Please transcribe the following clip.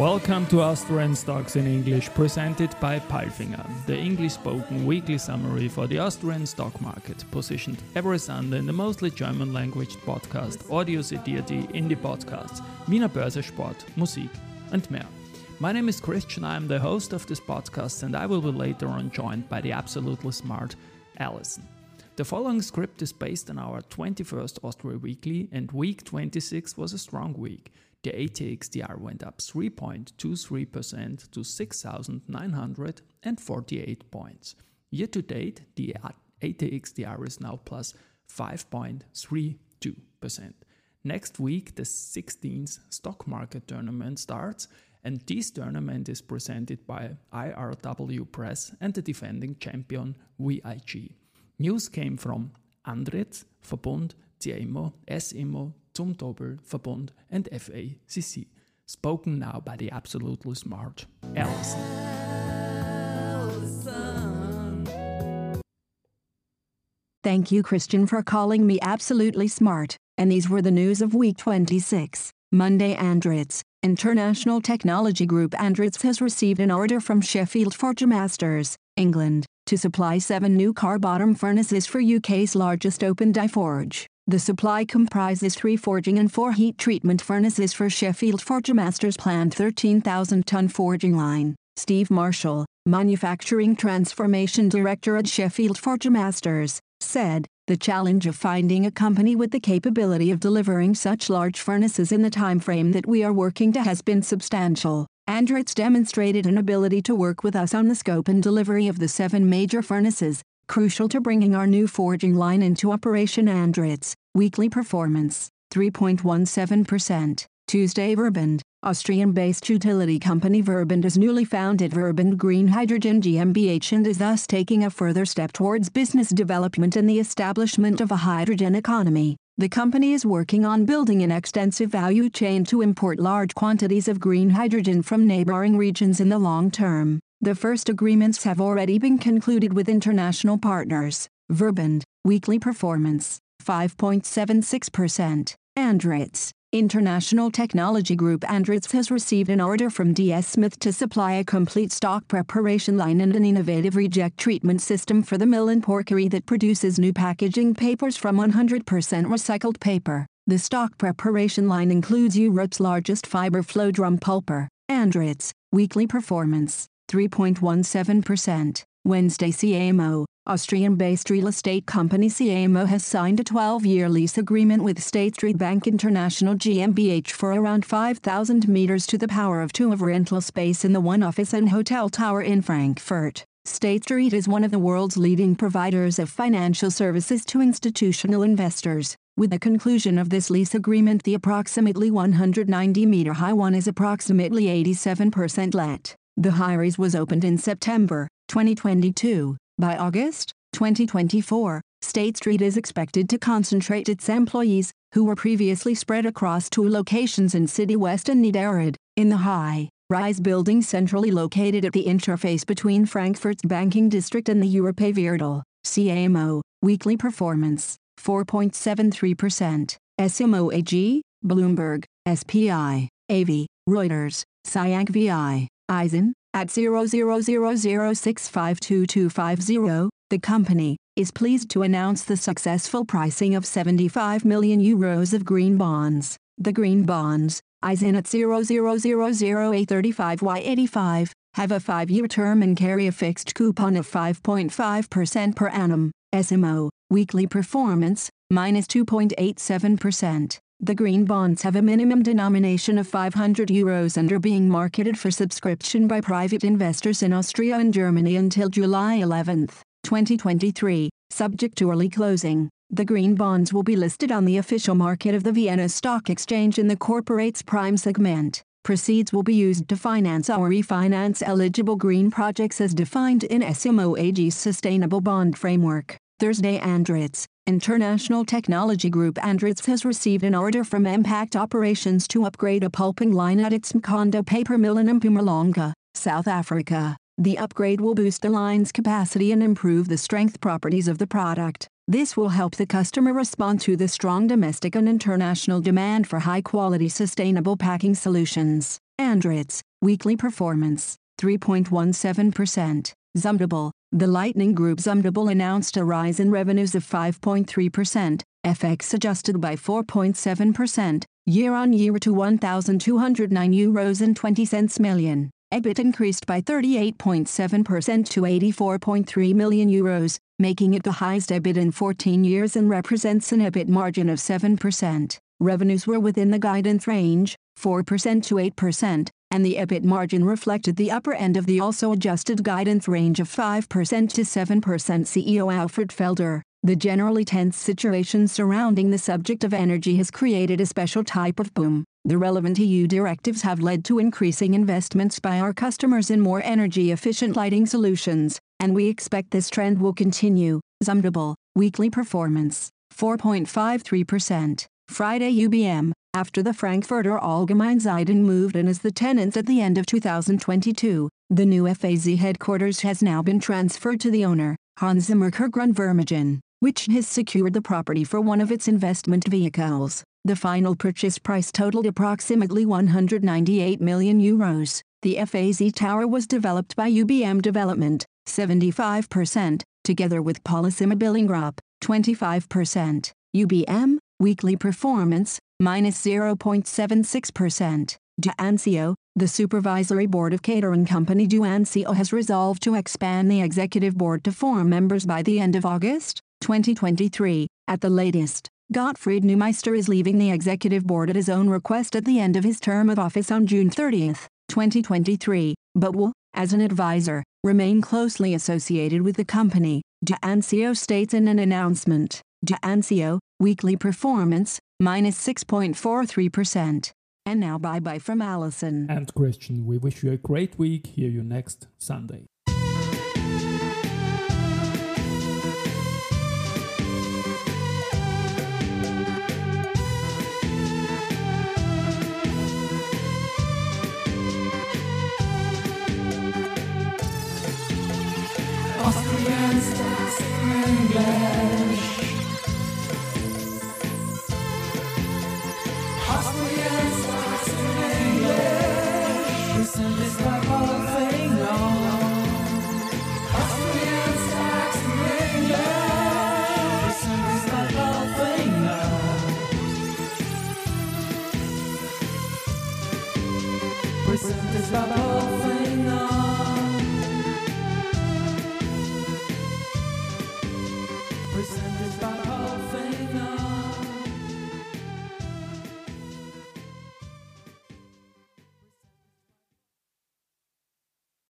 welcome to Austrian Stocks in English, presented by Palfinger, the English spoken weekly summary for the Austrian stock market, positioned every Sunday in the mostly German language podcast Audio CD Indie Podcasts, Wiener Börse Sport, Musik, and mehr. My name is Christian, I am the host of this podcast, and I will be later on joined by the absolutely smart Alison. The following script is based on our 21st Austria Weekly, and week 26 was a strong week. The ATX TR went up 3.23% to 6,948 points. Year to date, the ATX TR is now plus 5.32%. Next week, the 16th stock market tournament starts, and this tournament is presented by IRW Press and the defending champion VIG. News came from Andritz, Verbund, CA Immo, SIMO, Zumtobel, Verbund, and FACC. Spoken now by the absolutely smart Alison. Thank you, Christian, for calling me absolutely smart. And these were the news of week 26. Monday Andritz, International Technology Group Andritz has received an order from Sheffield Forgemasters, England, to supply seven new car bottom furnaces for UK's largest open die forge. The supply comprises three forging and four heat treatment furnaces for Sheffield Forgemasters planned 13,000-ton forging line. Steve Marshall, Manufacturing Transformation Director at Sheffield Forgemasters, said, the challenge of finding a company with the capability of delivering such large furnaces in the time frame that we are working to has been substantial. Andritz demonstrated an ability to work with us on the scope and delivery of the seven major furnaces, crucial to bringing our new forging line into operation Andritz. Weekly performance 3.17%. Tuesday Verbund, Austrian-based utility company Verbund is newly founded Verbund Green Hydrogen GmbH and is thus taking a further step towards business development and the establishment of a hydrogen economy. The company is working on building an extensive value chain to import large quantities of green hydrogen from neighboring regions in the long term. The first agreements have already been concluded with international partners. Verbund, weekly performance 5.76%. Andritz, International Technology Group Andritz has received an order from DS Smith to supply a complete stock preparation line and an innovative reject treatment system for the mill and Porcari that produces new packaging papers from 100% recycled paper. The stock preparation line includes Europe's largest fiber flow drum pulper. Andritz, weekly performance, 3.17%. Wednesday CA Immo, Austrian-based real estate company CA Immo has signed a 12-year lease agreement with State Street Bank International GmbH for around 5,000 meters to the power of two of rental space in the one office and hotel tower in Frankfurt. State Street is one of the world's leading providers of financial services to institutional investors. With the conclusion of this lease agreement the approximately 190-meter high one is approximately 87% let. The Highrise was opened in September 2022. By August 2024, State Street is expected to concentrate its employees, who were previously spread across two locations in City West and Niederrad, in the high rise building centrally located at the interface between Frankfurt's banking district and the Europaviertel. CA Immo, weekly performance, 4.73%. S Immo AG, Bloomberg, SPI, AV, Reuters, SIAC VI, ISIN, at 0000652250, the company is pleased to announce the successful pricing of 75 million euros of green bonds. The green bonds, ISIN at 0000A35Y85, have a five-year term and carry a fixed coupon of 5.5% per annum. S Immo, weekly performance, minus 2.87%. The green bonds have a minimum denomination of 500 euros and are being marketed for subscription by private investors in Austria and Germany until July 11, 2023, subject to early closing. The green bonds will be listed on the official market of the Vienna Stock Exchange in the corporate's prime segment. Proceeds will be used to finance or refinance eligible green projects as defined in S Immo AG's sustainable bond framework. Thursday Andritz, International Technology Group Andritz has received an order from Mpact Operations to upgrade a pulping line at its Mkhondo paper mill in Mpumalanga, South Africa. The upgrade will boost the line's capacity and improve the strength properties of the product. This will help the customer respond to the strong domestic and international demand for high-quality sustainable packing solutions. Andritz, weekly performance, 3.17%. Zumtobel, the Lighting Group Zumtobel announced a rise in revenues of 5.3%, FX adjusted by 4.7%, year-on-year to 1,209 euros and 20 cents million. EBIT increased by 38.7% to 84.3 million euros, making it the highest EBIT in 14 years and represents an EBIT margin of 7%. Revenues were within the guidance range, 4% to 8%, and the EBIT margin reflected the upper end of the also adjusted guidance range of 5% to 7%. CEO Alfred Felder, the generally tense situation surrounding the subject of energy has created a special type of boom. The relevant EU directives have led to increasing investments by our customers in more energy efficient lighting solutions, and we expect this trend will continue. Zumtobel, weekly performance, 4.53%. Friday UBM, after the Frankfurter Allgemeine Zeitung moved in as the tenant at the end of 2022, the new FAZ headquarters has now been transferred to the owner, HanseMerkur Grundvermögen, which has secured the property for one of its investment vehicles. The final purchase price totaled approximately 198 million euros. The FAZ tower was developed by UBM Development, 75%, together with Polysimmobilling Group, 25%. UBM, weekly performance, minus 0.76%. Do & Co, the supervisory board of catering company Do & Co has resolved to expand the executive board to four members by the end of August 2023. At the latest, Gottfried Neumeister is leaving the executive board at his own request at the end of his term of office on June 30, 2023, but will, as an advisor, remain closely associated with the company, Do & Co states in an announcement. Do & Co, weekly performance, minus 6.43%. And now bye bye from Alison. And Christian, we wish you a great week. Hear you next Sunday. Austrian stars in this